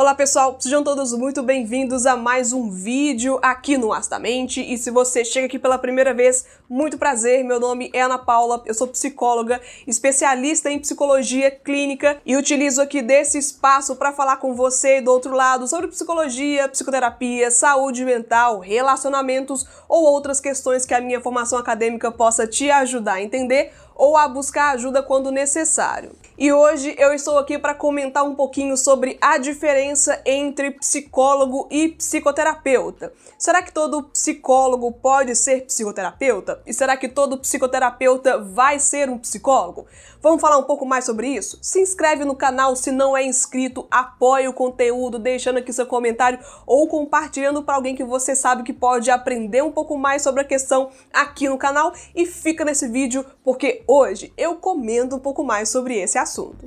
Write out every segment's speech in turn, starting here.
Olá pessoal, sejam todos muito bem-vindos a mais um vídeo aqui no Astamente. E se você chega aqui pela primeira vez, muito prazer, meu nome é Ana Paula, eu sou psicóloga, especialista em psicologia clínica e utilizo aqui desse espaço para falar com você do outro lado sobre psicologia, psicoterapia, saúde mental, relacionamentos ou outras questões que a minha formação acadêmica possa te ajudar a entender ou a buscar ajuda quando necessário. E hoje eu estou aqui para comentar um pouquinho sobre a diferença entre psicólogo e psicoterapeuta. Será que todo psicólogo pode ser psicoterapeuta? E será que todo psicoterapeuta vai ser um psicólogo? Vamos falar um pouco mais sobre isso? Se inscreve no canal se não é inscrito, apoie o conteúdo deixando aqui seu comentário ou compartilhando para alguém que você sabe que pode aprender um pouco mais sobre a questão aqui no canal e fica nesse vídeo porque hoje eu comento um pouco mais sobre esse assunto.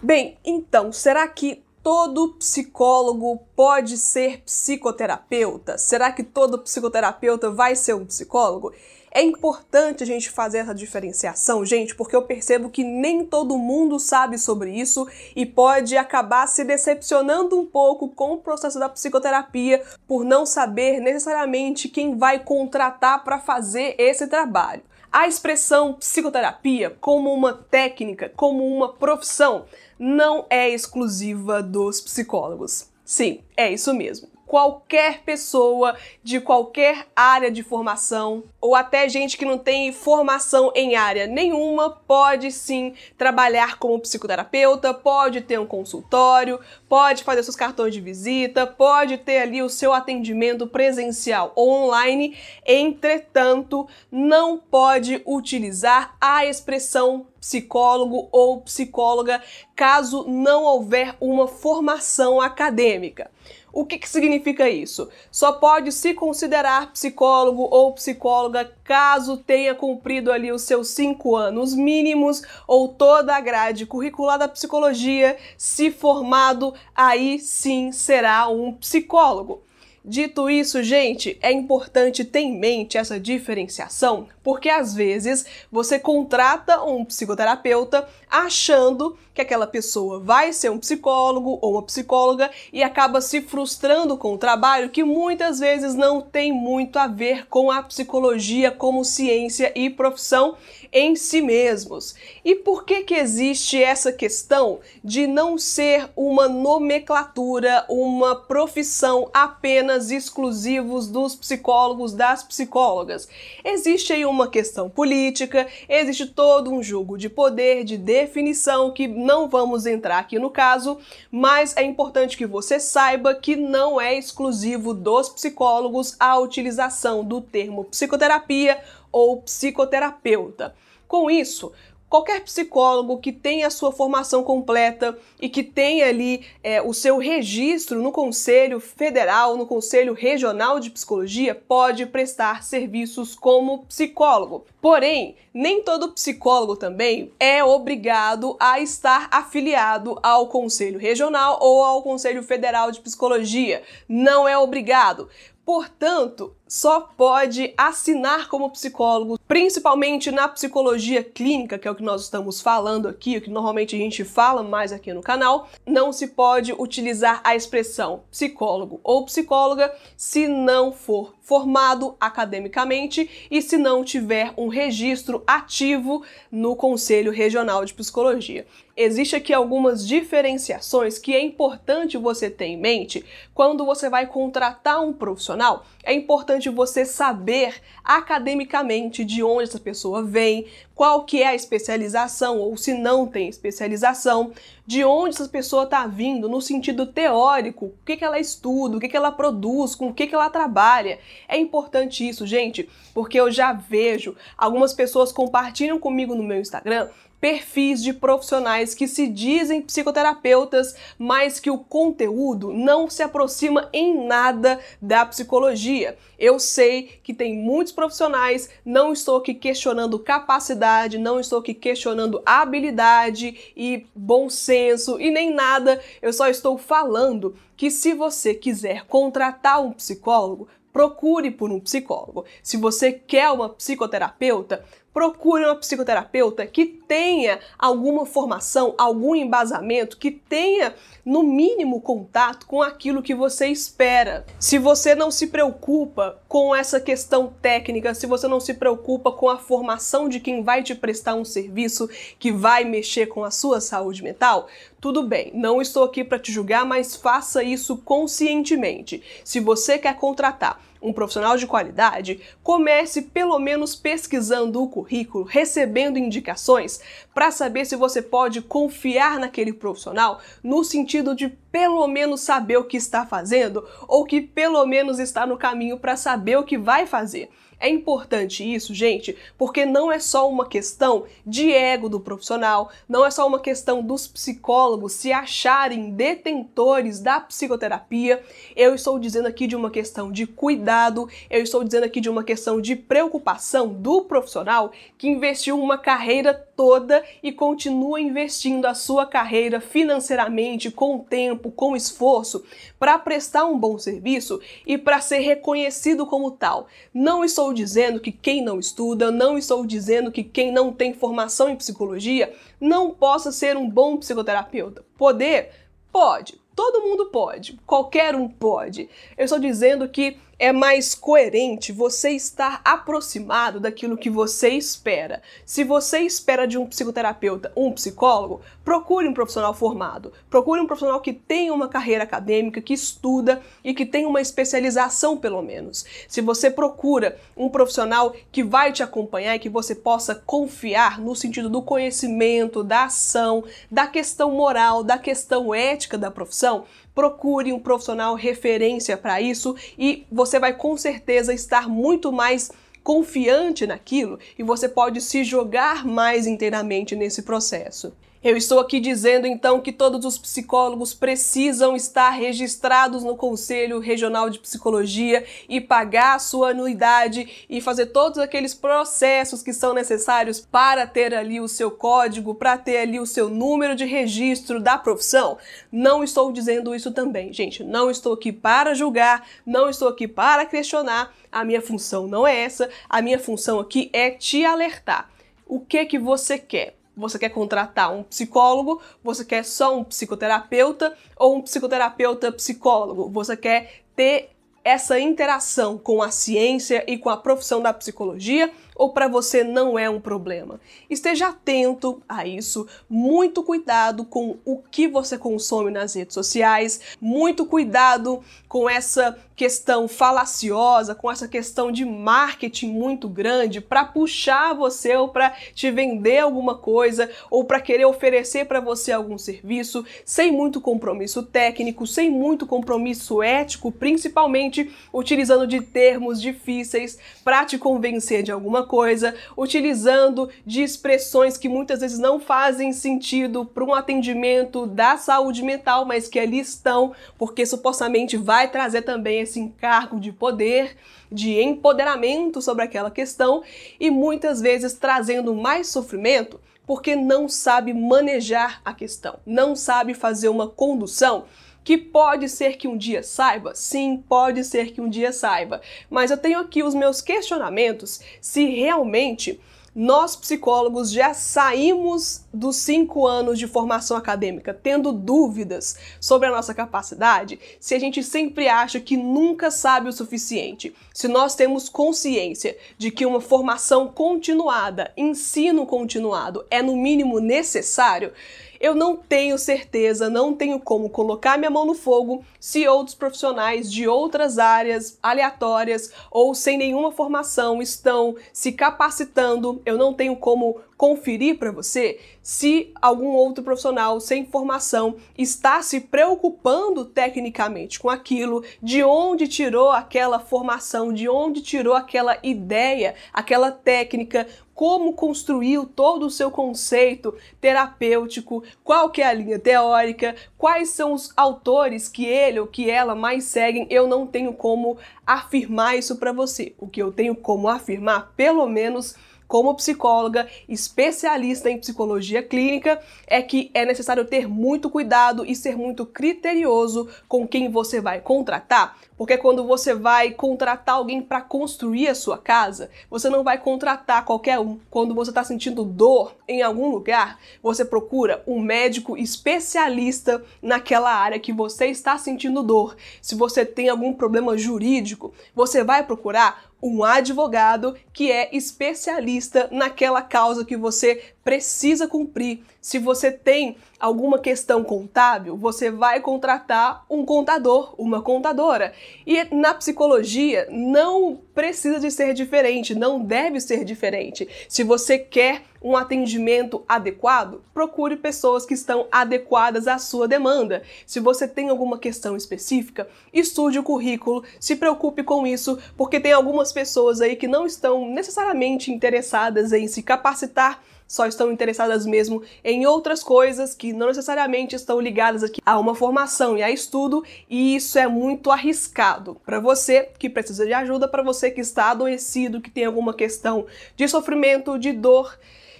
Bem, então, será que todo psicólogo pode ser psicoterapeuta? Será que todo psicoterapeuta vai ser um psicólogo? É importante a gente fazer essa diferenciação, gente, porque eu percebo que nem todo mundo sabe sobre isso e pode acabar se decepcionando um pouco com o processo da psicoterapia por não saber necessariamente quem vai contratar para fazer esse trabalho. A expressão psicoterapia como uma técnica, como uma profissão, não é exclusiva dos psicólogos. Sim, é isso mesmo qualquer pessoa de qualquer área de formação, ou até gente que não tem formação em área nenhuma, pode sim trabalhar como psicoterapeuta, pode ter um consultório, pode fazer seus cartões de visita, pode ter ali o seu atendimento presencial ou online. Entretanto, não pode utilizar a expressão psicólogo ou psicóloga caso não houver uma formação acadêmica. O que, que significa isso? Só pode se considerar psicólogo ou psicóloga caso tenha cumprido ali os seus cinco anos mínimos ou toda a grade curricular da psicologia, se formado, aí sim será um psicólogo. Dito isso, gente, é importante ter em mente essa diferenciação, porque às vezes você contrata um psicoterapeuta achando que aquela pessoa vai ser um psicólogo ou uma psicóloga e acaba se frustrando com o trabalho que muitas vezes não tem muito a ver com a psicologia como ciência e profissão em si mesmos. E por que que existe essa questão de não ser uma nomenclatura, uma profissão apenas exclusivos dos psicólogos, das psicólogas? Existe aí uma questão política, existe todo um jogo de poder, de definição que não vamos entrar aqui no caso, mas é importante que você saiba que não é exclusivo dos psicólogos a utilização do termo psicoterapia ou psicoterapeuta. Com isso, qualquer psicólogo que tenha a sua formação completa e que tenha ali é, o seu registro no Conselho Federal, no Conselho Regional de Psicologia, pode prestar serviços como psicólogo. Porém, nem todo psicólogo também é obrigado a estar afiliado ao Conselho Regional ou ao Conselho Federal de Psicologia. Não é obrigado. Portanto, só pode assinar como psicólogo, principalmente na psicologia clínica, que é o que nós estamos falando aqui, o que normalmente a gente fala mais aqui no canal, não se pode utilizar a expressão psicólogo ou psicóloga se não for formado academicamente e se não tiver um registro ativo no Conselho Regional de Psicologia. Existem aqui algumas diferenciações que é importante você ter em mente quando você vai contratar um profissional. É importante você saber academicamente de onde essa pessoa vem, qual que é a especialização ou se não tem especialização, de onde essa pessoa está vindo no sentido teórico, o que, que ela estuda, o que, que ela produz, com o que, que ela trabalha. É importante isso, gente, porque eu já vejo algumas pessoas compartilham comigo no meu Instagram perfis de profissionais que se dizem psicoterapeutas, mas que o conteúdo não se aproxima em nada da psicologia. Eu sei que tem muitos profissionais, não estou aqui questionando capacidade, não estou aqui questionando habilidade e bom senso e nem nada, eu só estou falando que se você quiser contratar um psicólogo, procure por um psicólogo. Se você quer uma psicoterapeuta, procure uma psicoterapeuta que tenha alguma formação, algum embasamento, que tenha no mínimo contato com aquilo que você espera. Se você não se preocupa com essa questão técnica, se você não se preocupa com a formação de quem vai te prestar um serviço que vai mexer com a sua saúde mental, tudo bem, não estou aqui para te julgar, mas faça isso conscientemente. Se você quer contratar um profissional de qualidade, comece pelo menos pesquisando o currículo, recebendo indicações para saber se você pode confiar naquele profissional no sentido de pelo menos saber o que está fazendo ou que pelo menos está no caminho para saber o que vai fazer. É importante isso, gente, porque não é só uma questão de ego do profissional, não é só uma questão dos psicólogos se acharem detentores da psicoterapia. Eu estou dizendo aqui de uma questão de cuidado, eu estou dizendo aqui de uma questão de preocupação do profissional que investiu uma carreira toda e continua investindo a sua carreira financeiramente, com tempo, com esforço, para prestar um bom serviço e para ser reconhecido como tal. Não estou estou dizendo que quem não estuda, não estou dizendo que quem não tem formação em psicologia não possa ser um bom psicoterapeuta. Poder? Pode. Todo mundo pode, qualquer um pode. Eu estou dizendo que é mais coerente você estar aproximado daquilo que você espera. Se você espera de um psicoterapeuta um psicólogo, procure um profissional formado. Procure um profissional que tenha uma carreira acadêmica, que estuda e que tenha uma especialização, pelo menos. Se você procura um profissional que vai te acompanhar e que você possa confiar no sentido do conhecimento, da ação, da questão moral, da questão ética da profissão, procure um profissional referência para isso e você vai com certeza estar muito mais confiante naquilo e você pode se jogar mais inteiramente nesse processo. Eu estou aqui dizendo então que todos os psicólogos precisam estar registrados no Conselho Regional de Psicologia e pagar a sua anuidade e fazer todos aqueles processos que são necessários para ter ali o seu código, para ter ali o seu número de registro da profissão. Não estou dizendo isso também, gente. Não estou aqui para julgar, não estou aqui para questionar. A minha função não é essa. A minha função aqui é te alertar. O que que você quer? Você quer contratar um psicólogo? Você quer só um psicoterapeuta ou um psicoterapeuta psicólogo? Você quer ter essa interação com a ciência e com a profissão da psicologia ou para você não é um problema. Esteja atento a isso, muito cuidado com o que você consome nas redes sociais, muito cuidado com essa questão falaciosa, com essa questão de marketing muito grande para puxar você ou para te vender alguma coisa ou para querer oferecer para você algum serviço, sem muito compromisso técnico, sem muito compromisso ético, principalmente utilizando de termos difíceis para te convencer de alguma coisa, utilizando de expressões que muitas vezes não fazem sentido para um atendimento da saúde mental, mas que ali estão, porque supostamente vai trazer também esse encargo de poder, de empoderamento sobre aquela questão e muitas vezes trazendo mais sofrimento porque não sabe manejar a questão, não sabe fazer uma condução que pode ser que um dia saiba? Sim, pode ser que um dia saiba. Mas eu tenho aqui os meus questionamentos se realmente nós psicólogos já saímos dos cinco anos de formação acadêmica tendo dúvidas sobre a nossa capacidade, se a gente sempre acha que nunca sabe o suficiente, se nós temos consciência de que uma formação continuada, ensino continuado é no mínimo necessário, eu não tenho certeza, não tenho como colocar minha mão no fogo se outros profissionais de outras áreas aleatórias ou sem nenhuma formação estão se capacitando. Eu não tenho como conferir para você se algum outro profissional sem formação está se preocupando tecnicamente com aquilo, de onde tirou aquela formação, de onde tirou aquela ideia, aquela técnica, como construiu todo o seu conceito terapêutico, qual que é a linha teórica, quais são os autores que ele ou que ela mais seguem, eu não tenho como afirmar isso para você. O que eu tenho como afirmar, pelo menos como psicóloga especialista em psicologia clínica, é que é necessário ter muito cuidado e ser muito criterioso com quem você vai contratar, Porque quando você vai contratar alguém para construir a sua casa, você não vai contratar qualquer um. Quando você está sentindo dor em algum lugar, você procura um médico especialista naquela área que você está sentindo dor. Se você tem algum problema jurídico, você vai procurar um advogado que é especialista naquela causa que você precisa cumprir. Se você tem alguma questão contábil, você vai contratar um contador, uma contadora. E na psicologia não precisa de ser diferente, não deve ser diferente. Se você quer um atendimento adequado, procure pessoas que estão adequadas à sua demanda. Se você tem alguma questão específica, estude o currículo, se preocupe com isso, porque tem algumas pessoas aí que não estão necessariamente interessadas em se capacitar só estão interessadas mesmo em outras coisas que não necessariamente estão ligadas aqui a uma formação e a estudo, e isso é muito arriscado para você que precisa de ajuda, para você que está adoecido, que tem alguma questão de sofrimento, de dor.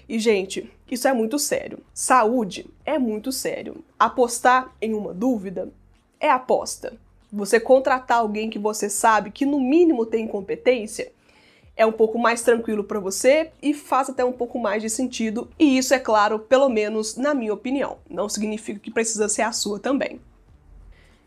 E gente, isso é muito sério. Saúde é muito sério. Apostar em uma dúvida é aposta. Você contratar alguém que você sabe que no mínimo tem competência é um pouco mais tranquilo para você e faz até um pouco mais de sentido, e isso é claro, pelo menos na minha opinião. Não significa que precisa ser a sua também.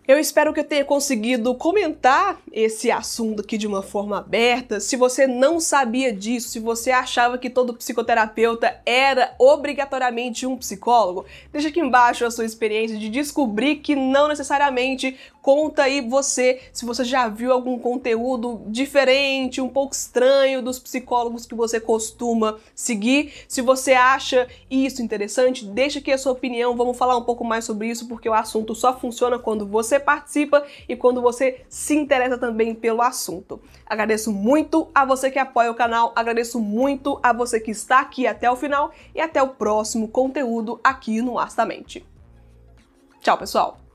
Eu espero que eu tenha conseguido comentar esse assunto aqui de uma forma aberta. Se você não sabia disso, se você achava que todo psicoterapeuta era obrigatoriamente um psicólogo, deixa aqui embaixo a sua experiência de descobrir que não necessariamente Conta aí você se você já viu algum conteúdo diferente, um pouco estranho dos psicólogos que você costuma seguir. Se você acha isso interessante, deixa aqui a sua opinião. Vamos falar um pouco mais sobre isso porque o assunto só funciona quando participa e quando você se interessa também pelo assunto. Agradeço muito a você que apoia o canal, agradeço muito a você que está aqui até o final e até o próximo conteúdo aqui no Astamente. Tchau, pessoal!